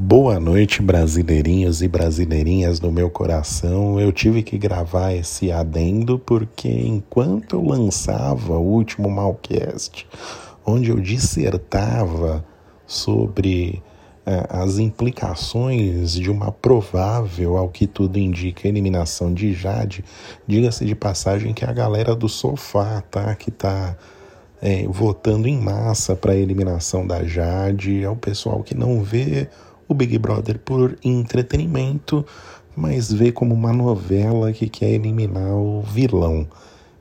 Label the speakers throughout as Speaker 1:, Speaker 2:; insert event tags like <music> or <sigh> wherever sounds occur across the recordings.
Speaker 1: Boa noite, brasileirinhos e brasileirinhas do meu coração. Eu tive que gravar esse adendo porque enquanto eu lançava o último Malcast, onde eu dissertava sobre é, as implicações de uma provável, ao que tudo indica, eliminação de Jade, diga-se de passagem que a galera do sofá, tá? Que tá é, votando em massa para a eliminação da Jade, é o pessoal que não vê o Big Brother por entretenimento, mas vê como uma novela que quer eliminar o vilão.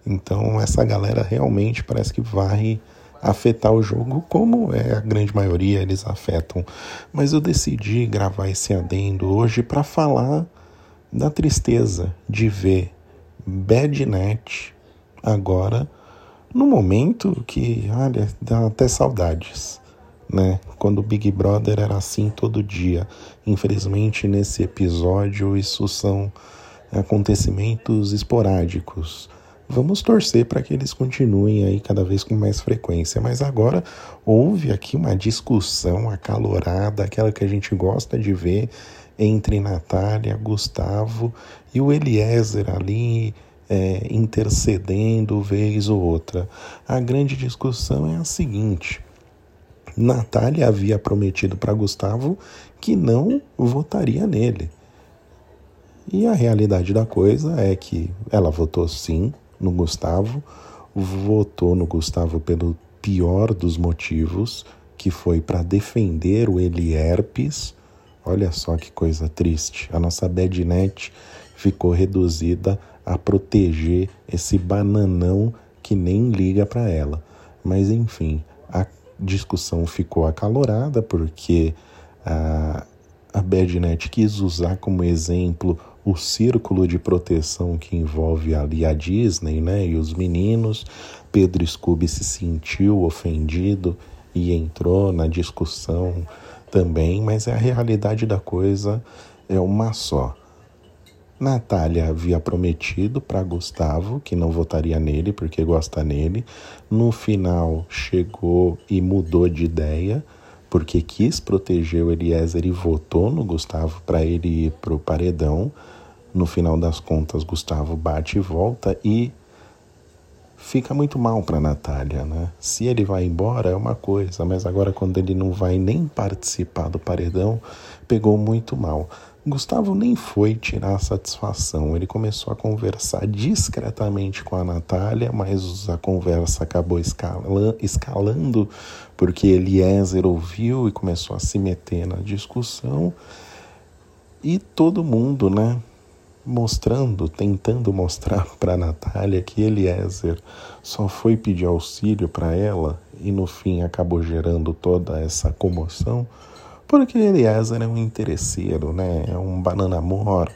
Speaker 1: Então essa galera realmente parece que vai afetar o jogo, como é a grande maioria eles afetam. Mas eu decidi gravar esse adendo hoje para falar da tristeza de ver Badnet agora no momento que, olha, dá até saudades né? Quando o Big Brother era assim todo dia. Infelizmente, nesse episódio, isso são acontecimentos esporádicos. Vamos torcer para que eles continuem aí cada vez com mais frequência. Mas agora houve aqui uma discussão acalorada, aquela que a gente gosta de ver entre Natália, Gustavo e o Eliezer ali é, intercedendo vez ou outra. A grande discussão é a seguinte: Natália havia prometido para Gustavo que não votaria nele. E a realidade da coisa é que ela votou sim no Gustavo, votou no Gustavo pelo pior dos motivos, que foi para defender o Elierpes. Olha só que coisa triste. A nossa bednet ficou reduzida a proteger esse bananão que nem liga para ela. Mas enfim, a discussão ficou acalorada porque a, a Badnet quis usar como exemplo o círculo de proteção que envolve ali a Disney né, e os meninos. Pedro Scooby se sentiu ofendido e entrou na discussão também, mas a realidade da coisa é uma só. Natália havia prometido para Gustavo que não votaria nele porque gosta nele. No final chegou e mudou de ideia porque quis proteger o Eliezer e votou no Gustavo para ele ir para o paredão. No final das contas, Gustavo bate e volta e fica muito mal para Natália, né? Se ele vai embora é uma coisa, mas agora quando ele não vai nem participar do paredão, pegou muito mal. Gustavo nem foi tirar satisfação. Ele começou a conversar discretamente com a Natália, mas a conversa acabou escalando porque Eliezer ouviu e começou a se meter na discussão. E todo mundo, né, mostrando, tentando mostrar <laughs> para Natália que Eliezer só foi pedir auxílio para ela e no fim acabou gerando toda essa comoção porque Eliezer é um interesseiro, né? É um banana amor.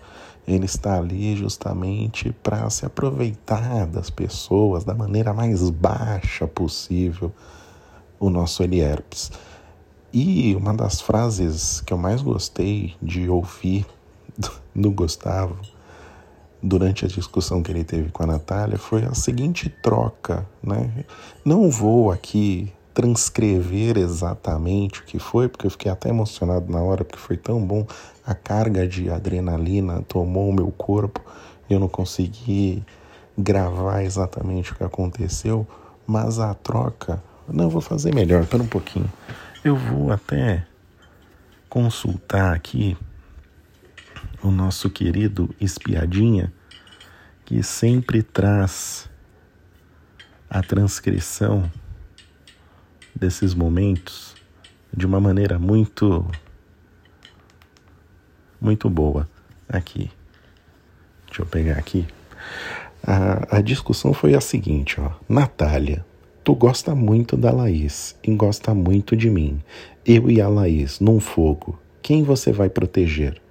Speaker 1: Ele está ali justamente para se aproveitar das pessoas da maneira mais baixa possível, o nosso Elierpes. E uma das frases que eu mais gostei de ouvir <laughs> do Gustavo durante a discussão que ele teve com a Natália foi a seguinte troca, né? Não vou aqui transcrever exatamente o que foi, porque eu fiquei até emocionado na hora, porque foi tão bom. A carga de adrenalina tomou o meu corpo e eu não consegui gravar exatamente o que aconteceu, mas a troca. Não, vou fazer melhor, espera um pouquinho. Eu vou até consultar aqui o nosso querido espiadinha, que sempre traz a transcrição desses momentos de uma maneira muito muito boa aqui. Deixa eu pegar aqui. A, a discussão foi a seguinte, ó. Natália, tu gosta muito da Laís e gosta muito de mim. Eu e a Laís num fogo. Quem você vai proteger?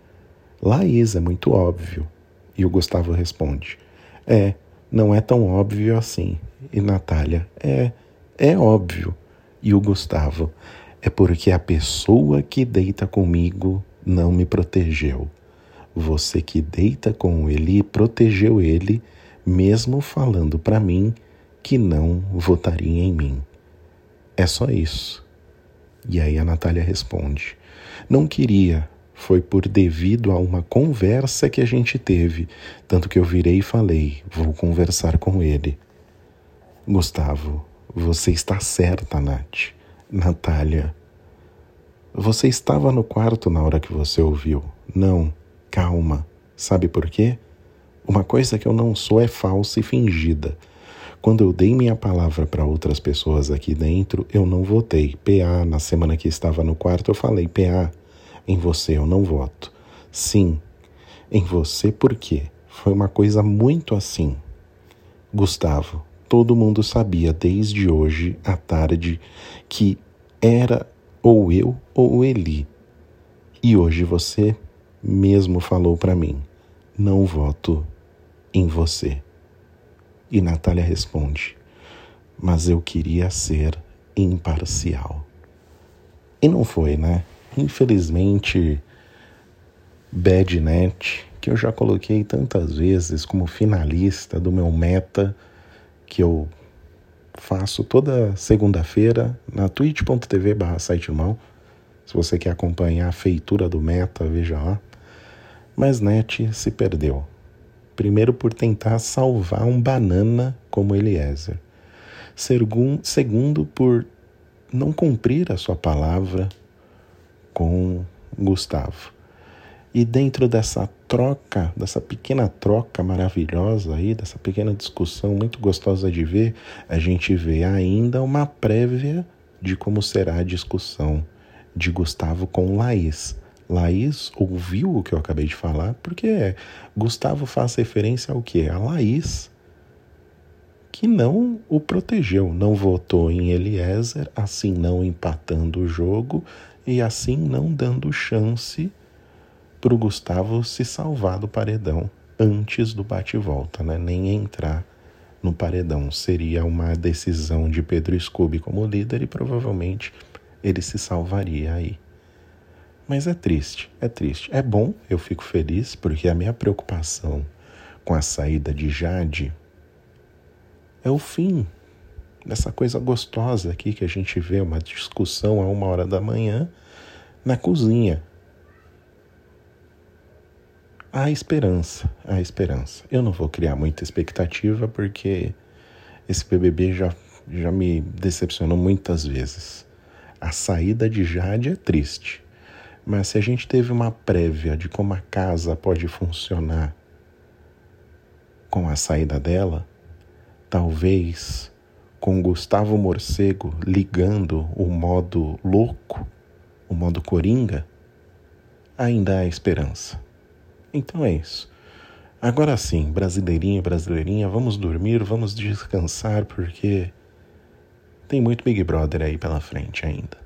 Speaker 1: Laís é muito óbvio. E o Gustavo responde: É, não é tão óbvio assim. E Natália: É, é óbvio e o Gustavo, é porque a pessoa que deita comigo não me protegeu. Você que deita com ele protegeu ele, mesmo falando para mim que não votaria em mim. É só isso. E aí a Natália responde: Não queria, foi por devido a uma conversa que a gente teve, tanto que eu virei e falei: vou conversar com ele. Gustavo, você está certa, Nath. Natália. Você estava no quarto na hora que você ouviu. Não, calma. Sabe por quê? Uma coisa que eu não sou é falsa e fingida. Quando eu dei minha palavra para outras pessoas aqui dentro, eu não votei. PA, na semana que estava no quarto, eu falei: PA, em você eu não voto. Sim, em você por quê? Foi uma coisa muito assim. Gustavo, todo mundo sabia desde hoje à tarde que era ou eu ou Eli. E hoje você mesmo falou para mim: não voto em você. E Natália responde: Mas eu queria ser imparcial. E não foi, né? Infelizmente, Badnet, que eu já coloquei tantas vezes como finalista do meu meta, que eu faço toda segunda-feira na twitch.tv barra. Se você quer acompanhar a feitura do meta, veja lá. Mas Net se perdeu. Primeiro, por tentar salvar um banana como Eliezer. Segundo, por não cumprir a sua palavra com Gustavo. E dentro dessa troca, dessa pequena troca maravilhosa aí, dessa pequena discussão muito gostosa de ver, a gente vê ainda uma prévia de como será a discussão de Gustavo com Laís. Laís ouviu o que eu acabei de falar, porque Gustavo faz referência ao que? A Laís, que não o protegeu, não votou em Eliezer, assim não empatando o jogo e assim não dando chance para o Gustavo se salvar do paredão antes do bate-volta, né? nem entrar no paredão. Seria uma decisão de Pedro Scooby como líder e provavelmente ele se salvaria aí. Mas é triste, é triste. É bom, eu fico feliz, porque a minha preocupação com a saída de Jade é o fim dessa coisa gostosa aqui que a gente vê, uma discussão a uma hora da manhã na cozinha. Há esperança, há esperança. Eu não vou criar muita expectativa porque esse BBB já, já me decepcionou muitas vezes. A saída de Jade é triste. Mas se a gente teve uma prévia de como a casa pode funcionar com a saída dela, talvez com Gustavo Morcego ligando o modo louco, o modo coringa, ainda há esperança. Então é isso. Agora sim, brasileirinha, brasileirinha, vamos dormir, vamos descansar, porque tem muito Big Brother aí pela frente ainda.